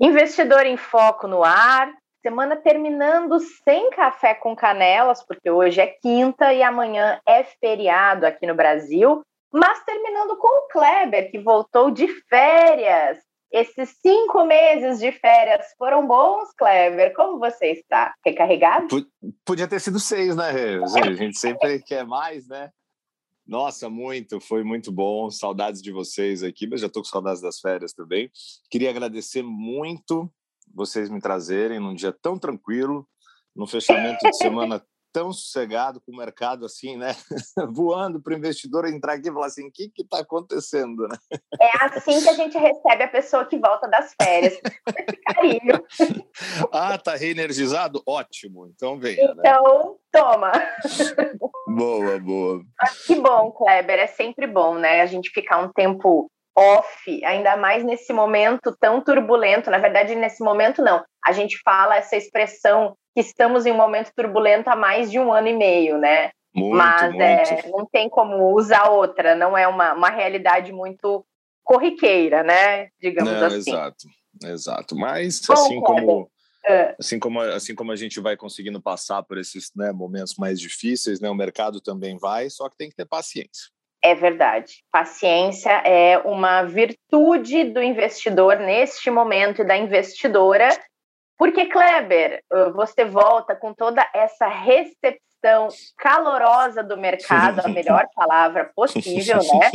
Investidor em Foco no ar. Semana terminando sem café com canelas, porque hoje é quinta e amanhã é feriado aqui no Brasil, mas terminando com o Kleber, que voltou de férias. Esses cinco meses de férias foram bons, Kleber? Como você está? Recarregado? Podia ter sido seis, né, A gente sempre quer mais, né? Nossa, muito, foi muito bom. Saudades de vocês aqui, mas já estou com saudades das férias também. Queria agradecer muito vocês me trazerem num dia tão tranquilo, no fechamento de semana tão sossegado com o mercado assim, né? Voando para o investidor entrar aqui e falar assim, o que está acontecendo, né? É assim que a gente recebe a pessoa que volta das férias. Carinho. Ah, tá reenergizado? Ótimo. Então venha. Né? Então, né? toma. Boa, boa. Mas que bom, Kleber. É sempre bom, né? A gente ficar um tempo off, ainda mais nesse momento tão turbulento. Na verdade, nesse momento não. A gente fala essa expressão que estamos em um momento turbulento há mais de um ano e meio, né? Muito, Mas muito. É, não tem como usar outra, não é uma, uma realidade muito corriqueira, né? Digamos não, assim. Exato, exato. Mas Bom, assim como é. assim como assim como a gente vai conseguindo passar por esses né, momentos mais difíceis, né, o mercado também vai, só que tem que ter paciência. É verdade. Paciência é uma virtude do investidor neste momento e da investidora, porque, Kleber, você volta com toda essa recepção calorosa do mercado, a melhor palavra possível, né?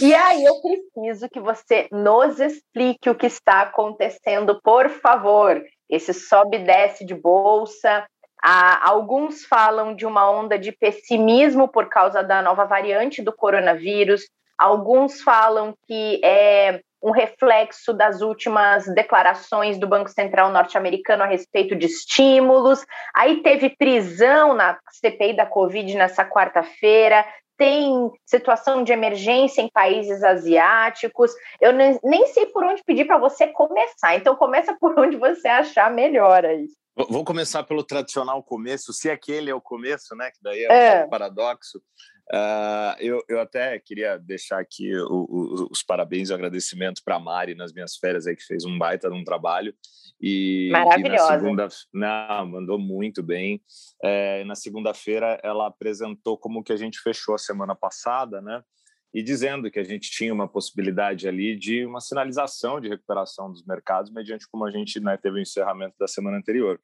E aí eu preciso que você nos explique o que está acontecendo, por favor. Esse sobe e desce de bolsa, ah, alguns falam de uma onda de pessimismo por causa da nova variante do coronavírus, alguns falam que é um reflexo das últimas declarações do Banco Central norte-americano a respeito de estímulos. Aí teve prisão na CPI da Covid nessa quarta-feira, tem situação de emergência em países asiáticos. Eu nem sei por onde pedir para você começar, então começa por onde você achar melhor aí. Vou começar pelo tradicional começo, se aquele é o começo, né? Que daí é, é. um paradoxo. Uh, eu, eu até queria deixar aqui o, o, os parabéns e o agradecimento para a Mari nas minhas férias aí, que fez um baita de um trabalho. E, Maravilhosa. E segunda, não, mandou muito bem. É, na segunda-feira ela apresentou como que a gente fechou a semana passada, né? e dizendo que a gente tinha uma possibilidade ali de uma sinalização de recuperação dos mercados, mediante como a gente né, teve o encerramento da semana anterior.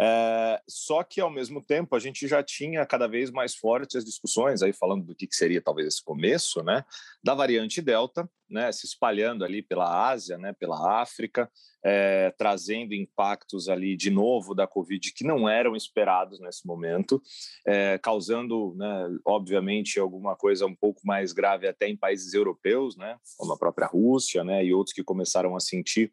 É, só que, ao mesmo tempo, a gente já tinha cada vez mais fortes as discussões, aí falando do que, que seria talvez esse começo, né, da variante Delta, né, se espalhando ali pela Ásia, né, pela África, é, trazendo impactos ali de novo da Covid que não eram esperados nesse momento, é, causando, né, obviamente, alguma coisa um pouco mais grave até em países europeus, né, como a própria Rússia, né, e outros que começaram a sentir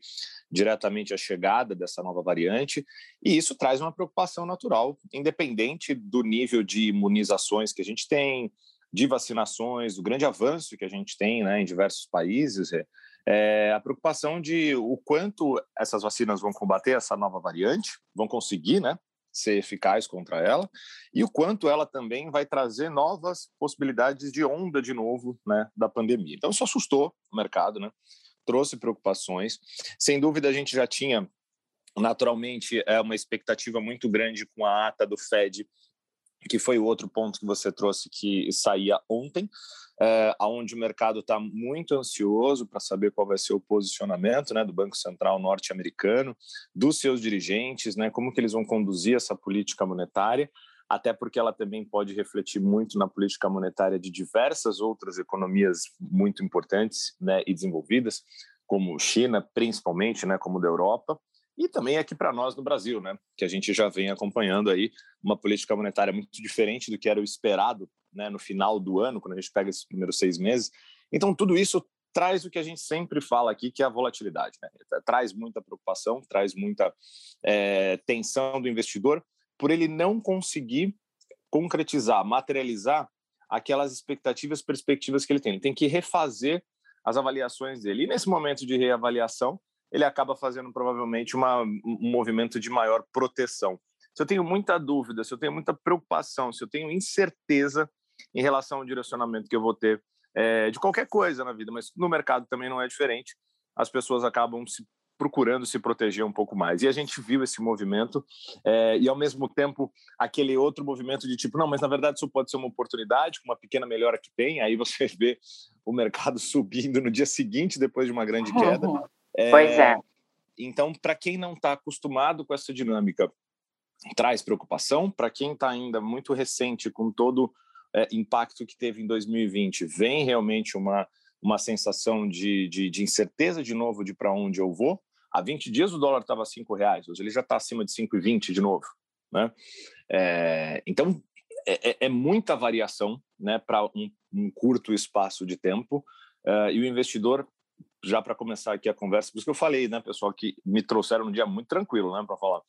diretamente a chegada dessa nova variante, e isso traz uma preocupação natural, independente do nível de imunizações que a gente tem, de vacinações, do grande avanço que a gente tem né, em diversos países, é, é, a preocupação de o quanto essas vacinas vão combater essa nova variante, vão conseguir, né, ser eficaz contra ela e o quanto ela também vai trazer novas possibilidades de onda de novo, né, da pandemia. Então isso assustou o mercado, né? Trouxe preocupações. Sem dúvida, a gente já tinha, naturalmente, é uma expectativa muito grande com a ata do Fed, que foi o outro ponto que você trouxe que saía ontem, é, onde o mercado está muito ansioso para saber qual vai ser o posicionamento né, do Banco Central norte-americano, dos seus dirigentes, né, como que eles vão conduzir essa política monetária até porque ela também pode refletir muito na política monetária de diversas outras economias muito importantes né, e desenvolvidas, como China, principalmente, né, como da Europa, e também aqui para nós no Brasil, né, que a gente já vem acompanhando aí uma política monetária muito diferente do que era o esperado né, no final do ano, quando a gente pega esses primeiros seis meses. Então, tudo isso traz o que a gente sempre fala aqui, que é a volatilidade. Né? Traz muita preocupação, traz muita é, tensão do investidor, por ele não conseguir concretizar, materializar aquelas expectativas, perspectivas que ele tem. Ele tem que refazer as avaliações dele. E nesse momento de reavaliação, ele acaba fazendo provavelmente uma, um movimento de maior proteção. Se eu tenho muita dúvida, se eu tenho muita preocupação, se eu tenho incerteza em relação ao direcionamento que eu vou ter é, de qualquer coisa na vida, mas no mercado também não é diferente, as pessoas acabam se procurando se proteger um pouco mais. E a gente viu esse movimento é, e, ao mesmo tempo, aquele outro movimento de tipo, não, mas na verdade isso pode ser uma oportunidade, com uma pequena melhora que tem, aí você vê o mercado subindo no dia seguinte, depois de uma grande queda. É, pois é. Então, para quem não está acostumado com essa dinâmica, traz preocupação. Para quem está ainda muito recente com todo é, impacto que teve em 2020, vem realmente uma, uma sensação de, de, de incerteza de novo de para onde eu vou. Há 20 dias o dólar estava R$ reais, hoje ele já está acima de 5,20 de novo. Né? É, então, é, é, é, muita variação né, para um, um, curto espaço de tempo. Uh, e o investidor já para começar aqui a conversa, por isso que eu falei, né, pessoal, que me trouxeram um dia muito tranquilo, né, para falar.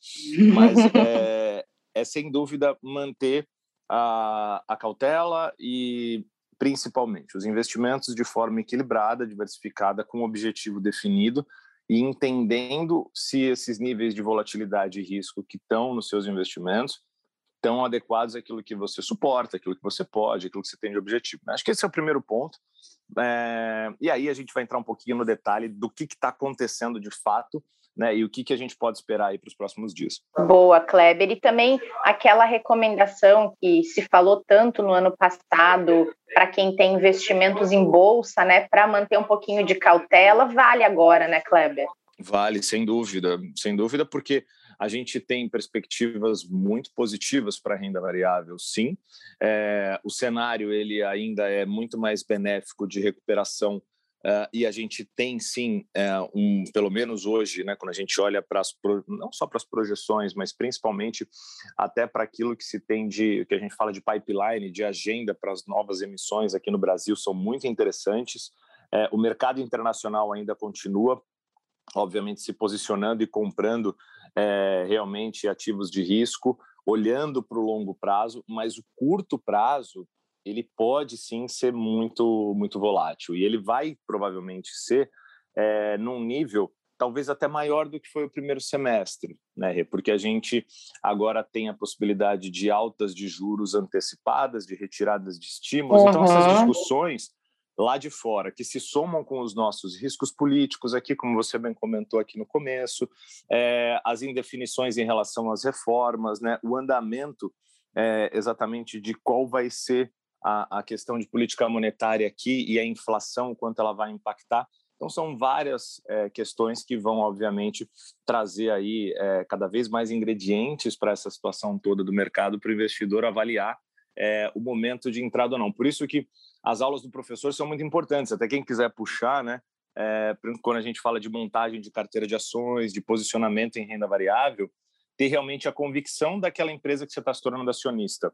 Mas é, é, sem dúvida manter a, a cautela e principalmente os investimentos de forma equilibrada, diversificada, com um objetivo definido e entendendo se esses níveis de volatilidade e risco que estão nos seus investimentos estão adequados àquilo que você suporta, aquilo que você pode, aquilo que você tem de objetivo. Acho que esse é o primeiro ponto. É, e aí a gente vai entrar um pouquinho no detalhe do que está acontecendo de fato né, e o que, que a gente pode esperar aí para os próximos dias. Boa, Kleber. E também aquela recomendação que se falou tanto no ano passado para quem tem investimentos em bolsa, né, para manter um pouquinho de cautela, vale agora, né, Kleber? Vale, sem dúvida, sem dúvida, porque a gente tem perspectivas muito positivas para a renda variável, sim. É, o cenário ele ainda é muito mais benéfico de recuperação Uh, e a gente tem sim uh, um, pelo menos hoje, né, quando a gente olha para não só para as projeções, mas principalmente até para aquilo que se tem de que a gente fala de pipeline, de agenda para as novas emissões aqui no Brasil são muito interessantes. Uh, o mercado internacional ainda continua obviamente se posicionando e comprando é, realmente ativos de risco, olhando para o longo prazo, mas o curto prazo ele pode sim ser muito muito volátil e ele vai provavelmente ser é, num nível talvez até maior do que foi o primeiro semestre, né? Porque a gente agora tem a possibilidade de altas de juros antecipadas, de retiradas de estímulos. Uhum. Então essas discussões lá de fora, que se somam com os nossos riscos políticos aqui, como você bem comentou aqui no começo, é, as indefinições em relação às reformas, né, o andamento é, exatamente de qual vai ser a, a questão de política monetária aqui e a inflação, quanto ela vai impactar. Então, são várias é, questões que vão, obviamente, trazer aí é, cada vez mais ingredientes para essa situação toda do mercado para o investidor avaliar é, o momento de entrada ou não. Por isso que as aulas do professor são muito importantes. Até quem quiser puxar, né? É, quando a gente fala de montagem de carteira de ações, de posicionamento em renda variável, ter realmente a convicção daquela empresa que você está se tornando acionista.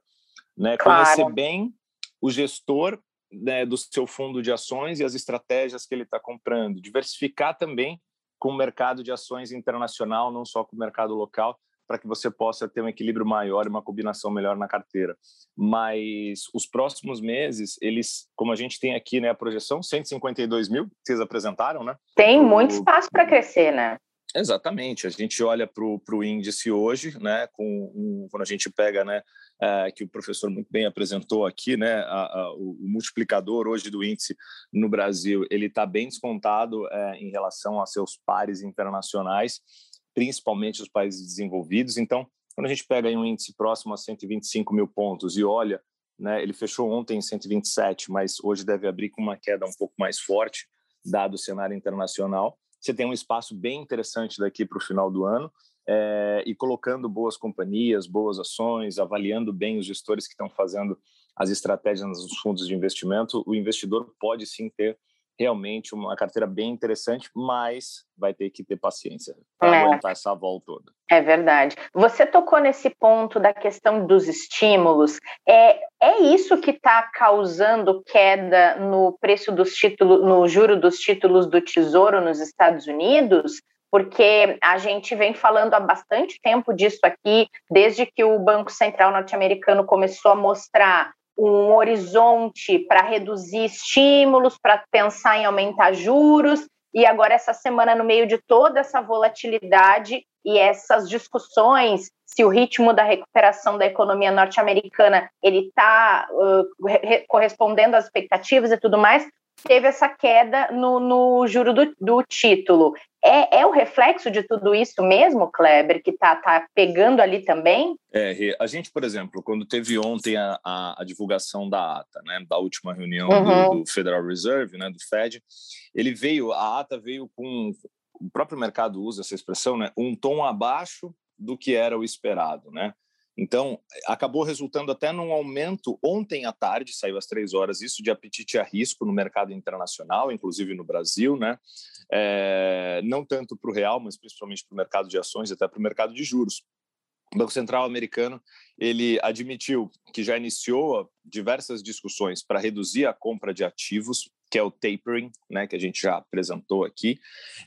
Né? Claro. Conhecer bem o gestor né, do seu fundo de ações e as estratégias que ele está comprando. Diversificar também com o mercado de ações internacional, não só com o mercado local, para que você possa ter um equilíbrio maior e uma combinação melhor na carteira. Mas os próximos meses, eles, como a gente tem aqui né, a projeção, 152 mil, vocês apresentaram, né? Tem muito espaço para crescer, né? Exatamente. A gente olha para o índice hoje, né, com um, quando a gente pega, né, é, que o professor muito bem apresentou aqui, né, a, a, o, multiplicador hoje do índice no Brasil, ele está bem descontado é, em relação a seus pares internacionais principalmente os países desenvolvidos. Então, quando a gente pega um índice próximo a 125 mil pontos e olha, né, ele fechou ontem em 127, mas hoje deve abrir com uma queda um pouco mais forte, dado o cenário internacional. Você tem um espaço bem interessante daqui para o final do ano é, e colocando boas companhias, boas ações, avaliando bem os gestores que estão fazendo as estratégias nos fundos de investimento, o investidor pode sim ter realmente uma carteira bem interessante, mas vai ter que ter paciência para é. aguentar essa volta toda. É verdade. Você tocou nesse ponto da questão dos estímulos. É, é isso que está causando queda no preço dos títulos, no juro dos títulos do Tesouro nos Estados Unidos? Porque a gente vem falando há bastante tempo disso aqui, desde que o Banco Central norte-americano começou a mostrar um horizonte para reduzir estímulos, para pensar em aumentar juros, e agora essa semana no meio de toda essa volatilidade e essas discussões se o ritmo da recuperação da economia norte-americana ele está uh, correspondendo às expectativas e tudo mais, teve essa queda no, no juro do, do título. É, é o reflexo de tudo isso mesmo, Kleber, que está tá pegando ali também? É, a gente, por exemplo, quando teve ontem a, a, a divulgação da ata, né, da última reunião uhum. do, do, Federal Reserve, né, do Fed, ele veio, a ata veio com, o próprio mercado usa essa expressão, né, um tom abaixo do que era o esperado, né? Então, acabou resultando até num aumento ontem à tarde, saiu às três horas, isso de apetite a risco no mercado internacional, inclusive no Brasil, né? É, não tanto para o real, mas principalmente para o mercado de ações e até para o mercado de juros. O Banco Central americano ele admitiu que já iniciou diversas discussões para reduzir a compra de ativos, que é o tapering, né, que a gente já apresentou aqui,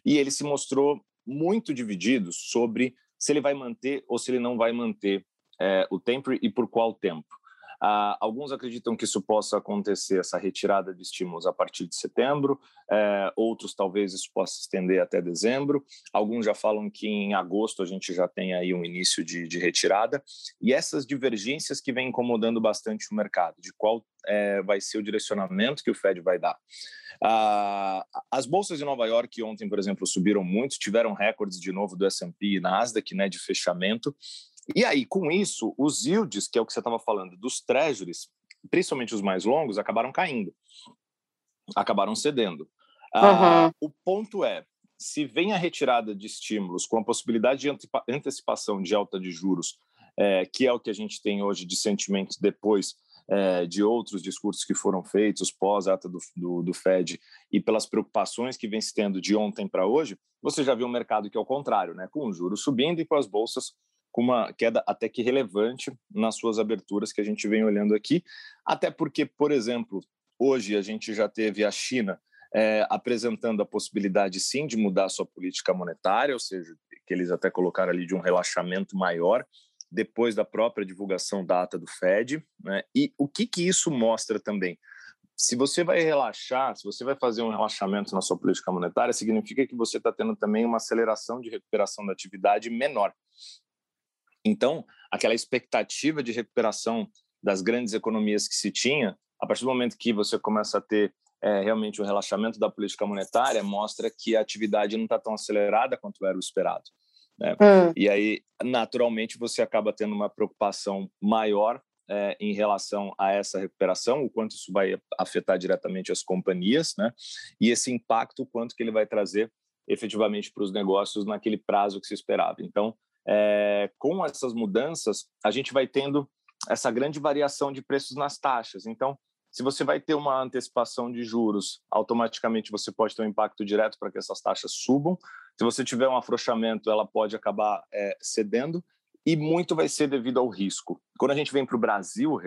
e ele se mostrou muito dividido sobre se ele vai manter ou se ele não vai manter é, o tempo e por qual tempo. Ah, alguns acreditam que isso possa acontecer, essa retirada de estímulos a partir de setembro, é, outros talvez isso possa estender até dezembro, alguns já falam que em agosto a gente já tem aí um início de, de retirada, e essas divergências que vêm incomodando bastante o mercado, de qual é, vai ser o direcionamento que o Fed vai dar. Ah, as bolsas de Nova York ontem, por exemplo, subiram muito, tiveram recordes de novo do S&P e Nasdaq, né, de fechamento, e aí, com isso, os yields, que é o que você estava falando, dos treasuries, principalmente os mais longos, acabaram caindo, acabaram cedendo. Uhum. o ponto é, se vem a retirada de estímulos com a possibilidade de antecipação de alta de juros, é, que é o que a gente tem hoje de sentimentos depois é, de outros discursos que foram feitos pós-ata do, do, do, Fed e pelas preocupações que vem se tendo de ontem para hoje, você já viu um mercado que é o contrário, né? com os juros subindo e com as bolsas com uma queda até que relevante nas suas aberturas que a gente vem olhando aqui, até porque, por exemplo, hoje a gente já teve a China é, apresentando a possibilidade, sim, de mudar sua política monetária, ou seja, que eles até colocaram ali de um relaxamento maior, depois da própria divulgação da ata do Fed. Né? E o que, que isso mostra também? Se você vai relaxar, se você vai fazer um relaxamento na sua política monetária, significa que você está tendo também uma aceleração de recuperação da atividade menor. Então, aquela expectativa de recuperação das grandes economias que se tinha, a partir do momento que você começa a ter é, realmente o um relaxamento da política monetária, mostra que a atividade não está tão acelerada quanto era o esperado. Né? Hum. E aí, naturalmente, você acaba tendo uma preocupação maior é, em relação a essa recuperação, o quanto isso vai afetar diretamente as companhias, né? E esse impacto, o quanto que ele vai trazer efetivamente para os negócios naquele prazo que se esperava. Então, é, com essas mudanças, a gente vai tendo essa grande variação de preços nas taxas. Então, se você vai ter uma antecipação de juros, automaticamente você pode ter um impacto direto para que essas taxas subam. Se você tiver um afrouxamento, ela pode acabar é, cedendo e muito vai ser devido ao risco. Quando a gente vem para o Brasil,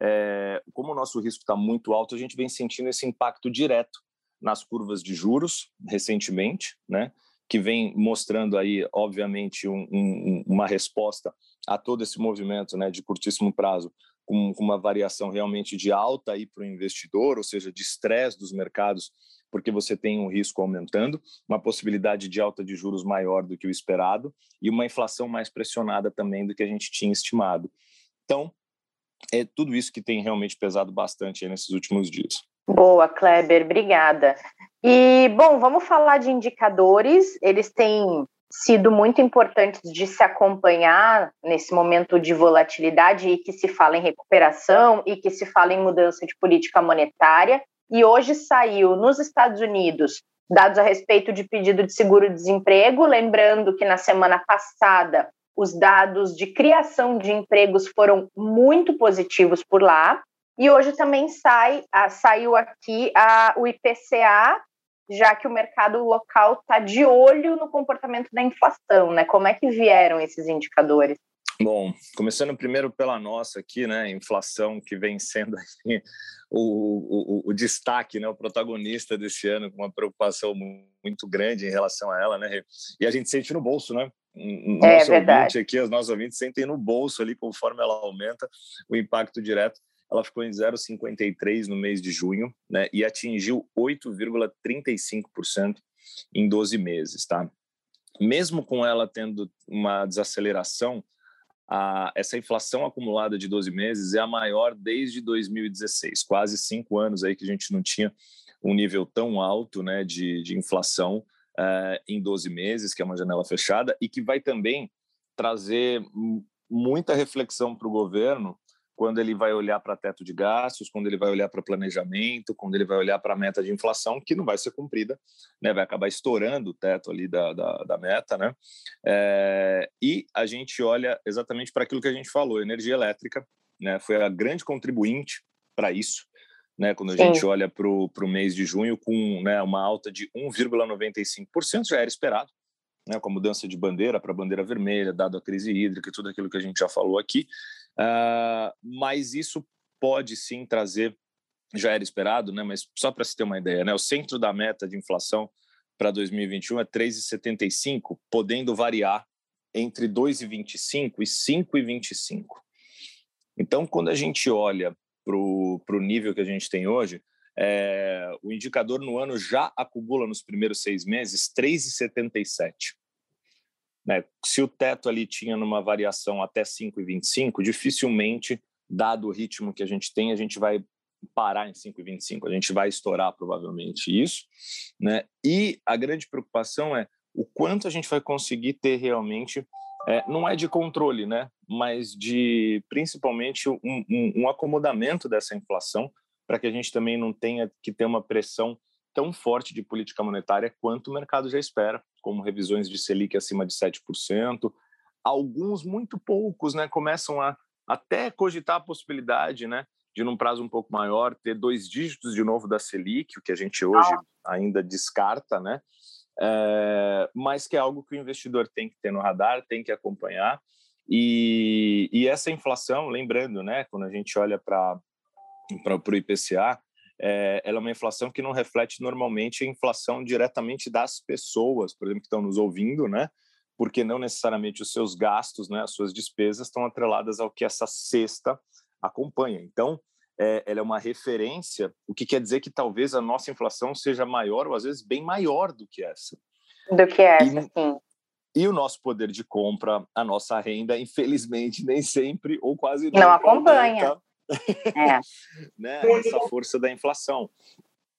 é, como o nosso risco está muito alto, a gente vem sentindo esse impacto direto nas curvas de juros recentemente, né? Que vem mostrando aí, obviamente, um, um, uma resposta a todo esse movimento né, de curtíssimo prazo, com, com uma variação realmente de alta para o investidor, ou seja, de estresse dos mercados, porque você tem um risco aumentando, uma possibilidade de alta de juros maior do que o esperado e uma inflação mais pressionada também do que a gente tinha estimado. Então, é tudo isso que tem realmente pesado bastante nesses últimos dias. Boa, Kleber, obrigada. E, bom, vamos falar de indicadores. Eles têm sido muito importantes de se acompanhar nesse momento de volatilidade e que se fala em recuperação e que se fala em mudança de política monetária. E hoje saiu nos Estados Unidos dados a respeito de pedido de seguro-desemprego, lembrando que na semana passada os dados de criação de empregos foram muito positivos por lá. E hoje também sai, a, saiu aqui a, o IPCA, já que o mercado local está de olho no comportamento da inflação, né? Como é que vieram esses indicadores? Bom, começando primeiro pela nossa aqui, né, inflação que vem sendo assim, o, o, o, destaque, né, o protagonista desse ano, com uma preocupação muito grande em relação a ela, né, e a gente sente no bolso, né, é nosso verdade. aqui, os nossos ouvintes sentem no bolso ali, conforme ela aumenta o impacto direto, ela ficou em 0,53 no mês de junho, né, e atingiu 8,35% em 12 meses, tá? Mesmo com ela tendo uma desaceleração, a, essa inflação acumulada de 12 meses é a maior desde 2016, quase cinco anos aí que a gente não tinha um nível tão alto né, de, de inflação uh, em 12 meses, que é uma janela fechada, e que vai também trazer muita reflexão para o governo quando ele vai olhar para teto de gastos, quando ele vai olhar para planejamento, quando ele vai olhar para a meta de inflação, que não vai ser cumprida, né? vai acabar estourando o teto ali da, da, da meta. Né? É, e a gente olha exatamente para aquilo que a gente falou, energia elétrica né? foi a grande contribuinte para isso. Né, quando a Sim. gente olha para o mês de junho, com né, uma alta de 1,95%, já era esperado, né, com a mudança de bandeira para bandeira vermelha, dado a crise hídrica e tudo aquilo que a gente já falou aqui. Uh, mas isso pode sim trazer, já era esperado, né? Mas só para se ter uma ideia, né? O centro da meta de inflação para 2021 é 3,75, podendo variar entre 2,25 e 5,25. Então, quando a gente olha para o nível que a gente tem hoje, é, o indicador no ano já acumula nos primeiros seis meses 3,77. Né? Se o teto ali tinha numa variação até 5,25, dificilmente, dado o ritmo que a gente tem, a gente vai parar em 5,25, a gente vai estourar provavelmente isso. Né? E a grande preocupação é o quanto a gente vai conseguir ter realmente, é, não é de controle, né? mas de principalmente um, um, um acomodamento dessa inflação, para que a gente também não tenha que ter uma pressão tão forte de política monetária quanto o mercado já espera, como revisões de Selic acima de 7%. Alguns, muito poucos, né, começam a até cogitar a possibilidade né, de, num prazo um pouco maior, ter dois dígitos de novo da Selic, o que a gente hoje ainda descarta, né? É, mas que é algo que o investidor tem que ter no radar, tem que acompanhar. E, e essa inflação, lembrando, né, quando a gente olha para o IPCA, é, ela é uma inflação que não reflete normalmente a inflação diretamente das pessoas, por exemplo, que estão nos ouvindo, né? Porque não necessariamente os seus gastos, né, as suas despesas estão atreladas ao que essa cesta acompanha. Então, é, ela é uma referência, o que quer dizer que talvez a nossa inflação seja maior ou às vezes bem maior do que essa. Do que essa, e, sim. E o nosso poder de compra, a nossa renda, infelizmente, nem sempre ou quase não acompanha. Aumenta é. né? Essa força da inflação.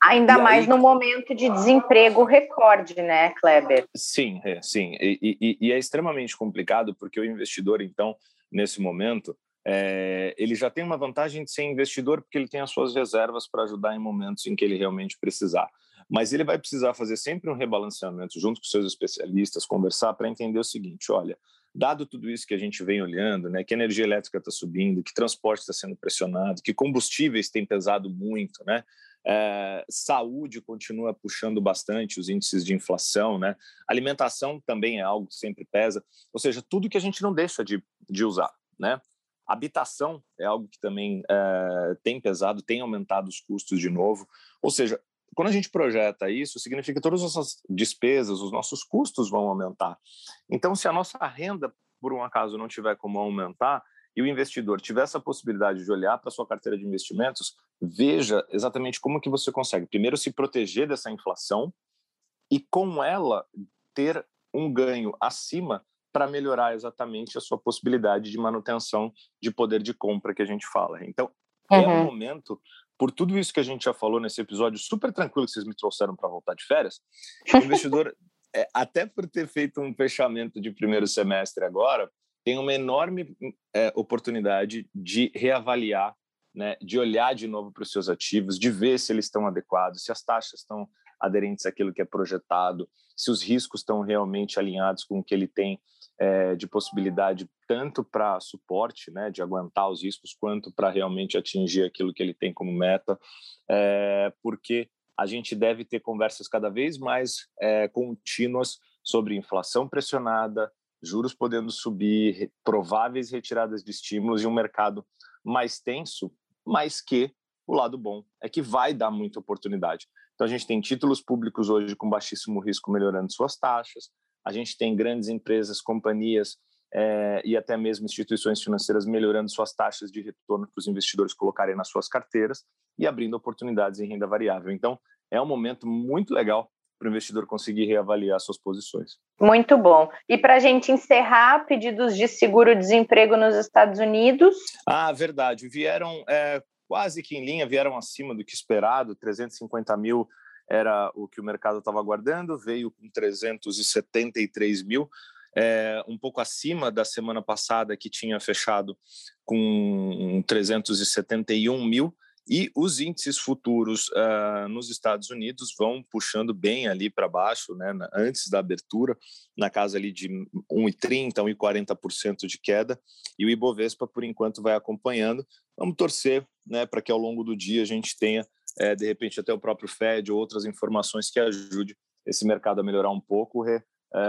Ainda e mais aí... no momento de desemprego recorde, né, Kleber? Sim, é, sim. E, e, e, é extremamente complicado porque o investidor, então, nesse momento, é, ele já tem uma vantagem de ser investidor porque ele tem as suas reservas para ajudar em momentos em que ele realmente precisar. Mas ele vai precisar fazer sempre um rebalanceamento junto com seus especialistas, conversar para entender o seguinte: olha, dado tudo isso que a gente vem olhando, né, que a energia elétrica está subindo, que transporte está sendo pressionado, que combustíveis têm pesado muito, né, é, saúde continua puxando bastante os índices de inflação, né, alimentação também é algo que sempre pesa, ou seja, tudo que a gente não deixa de, de usar, né, habitação é algo que também é, tem pesado, tem aumentado os custos de novo, ou seja, quando a gente projeta isso, significa que todas as nossas despesas, os nossos custos vão aumentar. Então, se a nossa renda, por um acaso, não tiver como aumentar, e o investidor tiver essa possibilidade de olhar para a sua carteira de investimentos, veja exatamente como que você consegue, primeiro, se proteger dessa inflação e, com ela, ter um ganho acima para melhorar exatamente a sua possibilidade de manutenção de poder de compra que a gente fala. Então, uhum. é o momento por tudo isso que a gente já falou nesse episódio super tranquilo que vocês me trouxeram para voltar de férias, o investidor, é, até por ter feito um fechamento de primeiro semestre agora, tem uma enorme é, oportunidade de reavaliar, né, de olhar de novo para os seus ativos, de ver se eles estão adequados, se as taxas estão aderentes àquilo que é projetado, se os riscos estão realmente alinhados com o que ele tem é, de possibilidade tanto para suporte, né, de aguentar os riscos, quanto para realmente atingir aquilo que ele tem como meta, é, porque a gente deve ter conversas cada vez mais é, contínuas sobre inflação pressionada, juros podendo subir, prováveis retiradas de estímulos e um mercado mais tenso, mas que o lado bom é que vai dar muita oportunidade. Então a gente tem títulos públicos hoje com baixíssimo risco melhorando suas taxas, a gente tem grandes empresas, companhias é, e até mesmo instituições financeiras melhorando suas taxas de retorno para os investidores colocarem nas suas carteiras e abrindo oportunidades em renda variável. Então é um momento muito legal para o investidor conseguir reavaliar suas posições. Muito bom. E para a gente encerrar, pedidos de seguro-desemprego nos Estados Unidos? Ah, verdade. Vieram é, quase que em linha, vieram acima do que esperado, 350 mil era o que o mercado estava aguardando, veio com 373 mil, é, um pouco acima da semana passada, que tinha fechado com 371 mil. E os índices futuros uh, nos Estados Unidos vão puxando bem ali para baixo, né, antes da abertura, na casa ali de 1,30%, 1,40% de queda, e o Ibovespa, por enquanto, vai acompanhando. Vamos torcer né, para que ao longo do dia a gente tenha, é, de repente, até o próprio Fed ou outras informações que ajude esse mercado a melhorar um pouco, é,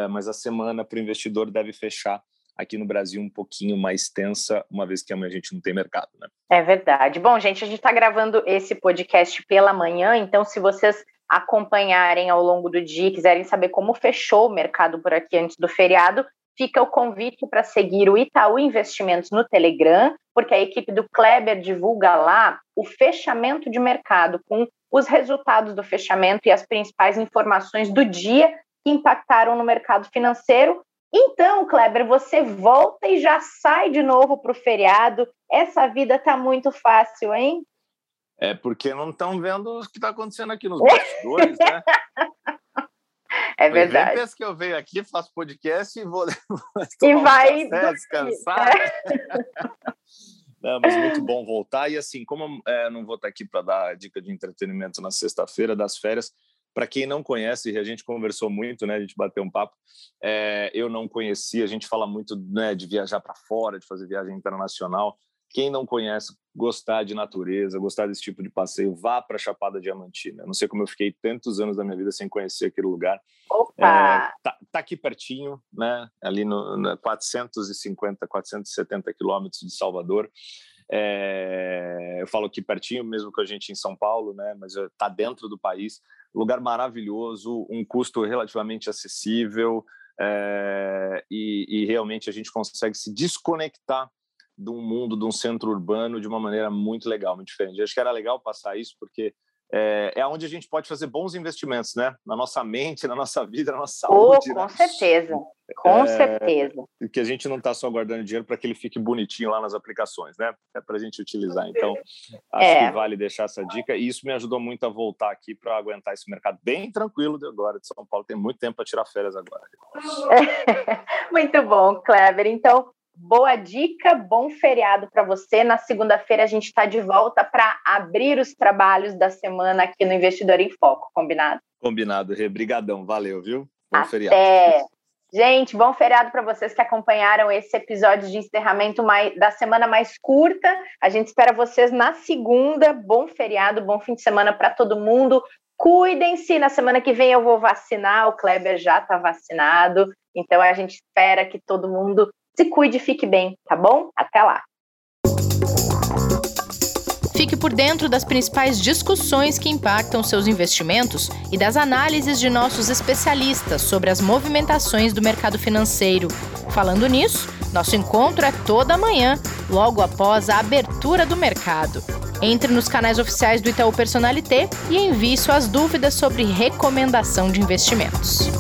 mas a semana para o investidor deve fechar aqui no Brasil um pouquinho mais tensa, uma vez que amanhã a gente não tem mercado, né? É verdade. Bom, gente, a gente está gravando esse podcast pela manhã, então se vocês acompanharem ao longo do dia, quiserem saber como fechou o mercado por aqui antes do feriado, fica o convite para seguir o Itaú Investimentos no Telegram, porque a equipe do Kleber divulga lá o fechamento de mercado com os resultados do fechamento e as principais informações do dia que impactaram no mercado financeiro então, Kleber, você volta e já sai de novo para o feriado. Essa vida tá muito fácil, hein? É porque não estão vendo o que está acontecendo aqui nos bastidores, né? É verdade. Vez que eu venho aqui, faço podcast e vou, e vai um café, descansar. É. Não, mas muito bom voltar. E assim, como é, não vou estar aqui para dar dica de entretenimento na sexta-feira das férias, para quem não conhece, a gente conversou muito, né? A gente bateu um papo. É, eu não conhecia, a gente fala muito né, de viajar para fora, de fazer viagem internacional. Quem não conhece, gostar de natureza, gostar desse tipo de passeio, vá para a Chapada Diamantina. Não sei como eu fiquei tantos anos da minha vida sem conhecer aquele lugar. Opa! É, tá, tá, aqui pertinho, né? Ali no, no 450, 470 quilômetros de Salvador. É, eu falo aqui pertinho, mesmo que a gente em São Paulo, né? Mas está dentro do país lugar maravilhoso, um custo relativamente acessível é, e, e, realmente a gente consegue se desconectar de um mundo, de um centro urbano de uma maneira muito legal, muito diferente. Eu acho que era legal passar isso porque é, é onde a gente pode fazer bons investimentos, né? Na nossa mente, na nossa vida, na nossa saúde. Oh, com né? certeza, com é, certeza. Que a gente não está só guardando dinheiro para que ele fique bonitinho lá nas aplicações, né? É para a gente utilizar. Então, acho é. que vale deixar essa dica. E isso me ajudou muito a voltar aqui para aguentar esse mercado bem tranquilo de agora de São Paulo. Tem muito tempo para tirar férias agora. muito bom, Kleber. Então, Boa dica, bom feriado para você. Na segunda-feira a gente está de volta para abrir os trabalhos da semana aqui no Investidor em Foco, combinado? Combinado, Rê. Brigadão, valeu, viu? Bom Até. feriado. Gente, bom feriado para vocês que acompanharam esse episódio de encerramento mais, da semana mais curta. A gente espera vocês na segunda. Bom feriado, bom fim de semana para todo mundo. Cuidem-se, na semana que vem eu vou vacinar, o Kleber já está vacinado, então a gente espera que todo mundo se cuide e fique bem, tá bom? Até lá! Fique por dentro das principais discussões que impactam seus investimentos e das análises de nossos especialistas sobre as movimentações do mercado financeiro. Falando nisso, nosso encontro é toda manhã, logo após a abertura do mercado. Entre nos canais oficiais do Itaú Personalité e envie suas dúvidas sobre recomendação de investimentos.